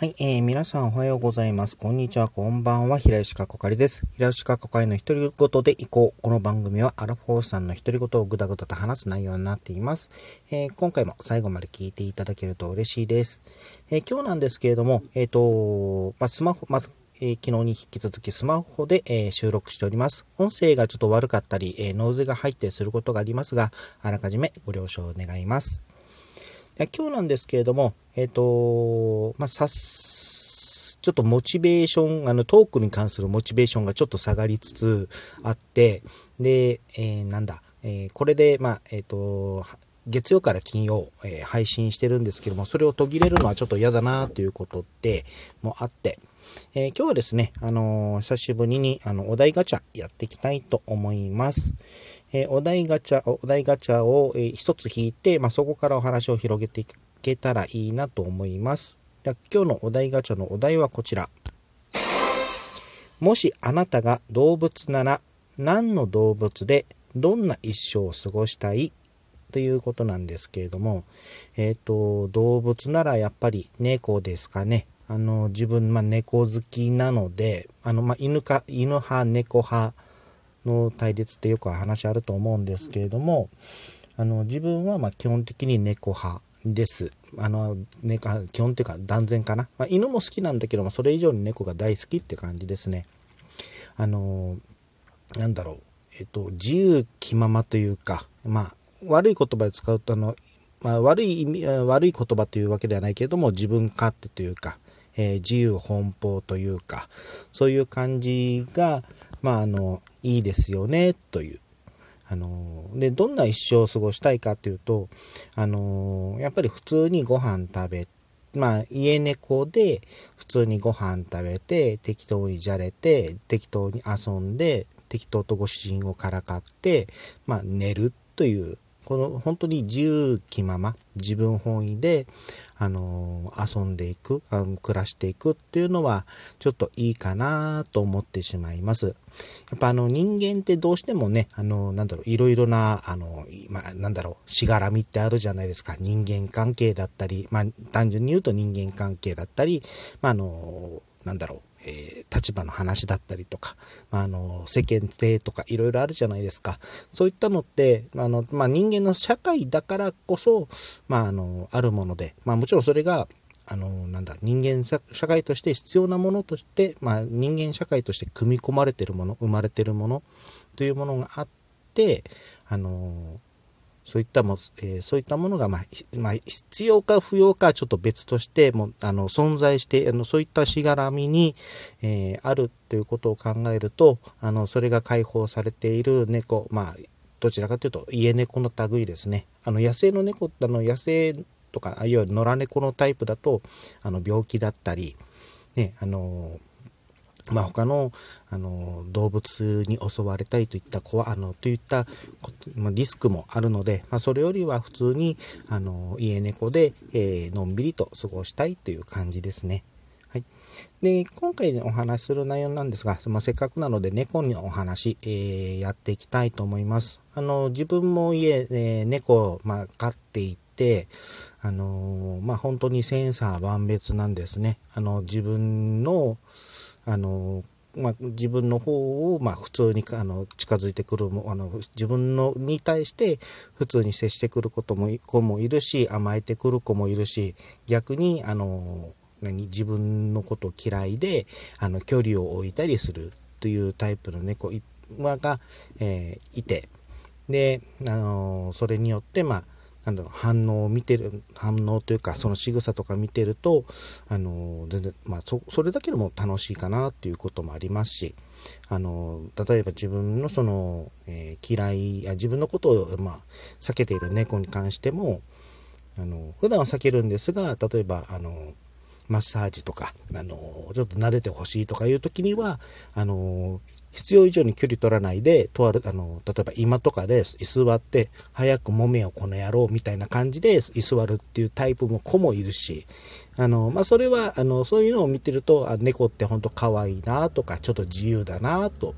はい、えー、皆さんおはようございます。こんにちは、こんばんは。平吉かこかりです。平吉かこかりの独り言でいこう。この番組はアラフォーさんの独り言をぐだぐだと話す内容になっています。えー、今回も最後まで聞いていただけると嬉しいです。えー、今日なんですけれども、えっ、と、まあ、スマホ、まえ、昨日に引き続きスマホで、え、収録しております。音声がちょっと悪かったり、えー、ノイズが入ったりすることがありますが、あらかじめご了承願います。今日なんですけれども、えっ、と、まあ、さす、ちょっとモチベーション、あの、トークに関するモチベーションがちょっと下がりつつあって、で、えー、なんだ、えー、これで、まあ、えっ、と、月曜から金曜、えー、配信してるんですけども、それを途切れるのはちょっと嫌だなということでもあって、えー、今日はですね、あのー、久しぶりにあのお題ガチャやっていきたいと思います。えお題ガチャ、お題ガチャを、え一つ引いて、まあ、そこからお話を広げていけたらいいなと思います。今日のお題ガチャのお題はこちら。もしあなたが動物なら何の動物でどんな一生を過ごしたい？ということなんですけれども、えっ、ー、と、動物ならやっぱり猫ですかね。あの、自分、まあ、猫好きなので、あの、まあ、犬か、犬派、猫派の対立ってよく話あると思うんですけれども、あの、自分は、ま、基本的に猫派です。あの、ね、基本っていうか断然かな。まあ、犬も好きなんだけども、それ以上に猫が大好きって感じですね。あの、なんだろう。えっと、自由気ままというか、まあ、悪い言葉で使うと、あの、まあ、悪い意味、悪い言葉というわけではないけれども、自分勝手というか、えー、自由奔放というか、そういう感じが、まあ、あの、いいですよね、という。あので、どんな一生を過ごしたいかっていうと、あのやっぱり普通にご飯食べ、まあ、家猫で普通にご飯食べて、適当にじゃれて、適当に遊んで、適当とご主人をからかって、まあ、寝るというこの本当に自由気まま、自分本位で、あの遊んでいくあの、暮らしていくっていうのは、ちょっといいかなと思ってしまいます。やっぱあの人間ってどうしてもね、あの、なんだろう、いろいろな、あの、まあ、なんだろう、しがらみってあるじゃないですか。人間関係だったり、まあ、単純に言うと人間関係だったり、まあ、あの、なんだろう、えー、立場の話だったりとか、まあ、あの、世間体とかいろいろあるじゃないですか。そういったのって、あの、まあ、人間の社会だからこそ、まあ、あの、あるもので、まあ、もちろんそれが、あの、なんだ、人間社会として必要なものとして、まあ、人間社会として組み込まれてるもの、生まれてるものというものがあって、あの、そういったも、えー、そういったものが、まあ、まあ、必要か不要かちょっと別として、もあの、存在して、あの、そういったしがらみに、えー、あるっていうことを考えると、あの、それが解放されている猫、まあ、どちらかというと、家猫の類ですね。あの、野生の猫、あの、野生とか、あるいは野良猫のタイプだと、あの、病気だったり、ね、あの、まあ、他のあの動物に襲われたりといった怖あのといったリスクもあるので、まあ、それよりは普通にあの家猫で、えー、のんびりと過ごしたいという感じですね。はい、で今回お話しする内容なんですが、まあ、せっかくなので猫のお話、えー、やっていきたいと思います。あの自分も家、えー、猫を、まあ、飼っていて、あのまあ、本当にセンサー万別なんですね。あの自分のあの、まあ、自分の方を、まあ、普通にあの近づいてくるもあの自分のに対して普通に接してくることも子もいるし甘えてくる子もいるし逆にあの何自分のこと嫌いであの距離を置いたりするというタイプの猫が、えー、いて。で、あのそれによってまあなんだろう、反応を見てる、反応というか、その仕草とか見てると、あの、全然、まあ、そ、それだけでも楽しいかなっていうこともありますし、あの、例えば自分のその、えー、嫌いや、自分のことを、まあ、避けている猫に関しても、あの、普段は避けるんですが、例えば、あの、マッサージとか、あの、ちょっと撫でてほしいとかいう時には、あの、必要以上に距離取らないで、とある、あの、例えば今とかで居座って、早く揉めよこの野郎みたいな感じで居座るっていうタイプも子もいるし、あの、まあ、それは、あの、そういうのを見てると、あ猫ってほんと可愛いなとか、ちょっと自由だなと、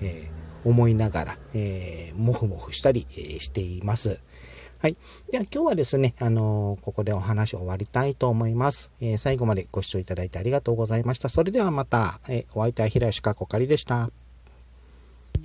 えー、思いながら、えー、もふもふしたり、えー、しています。はい。では今日はですね、あのー、ここでお話を終わりたいと思います。えー、最後までご視聴いただいてありがとうございました。それではまた、えー、お相手は平吉かこかりでした。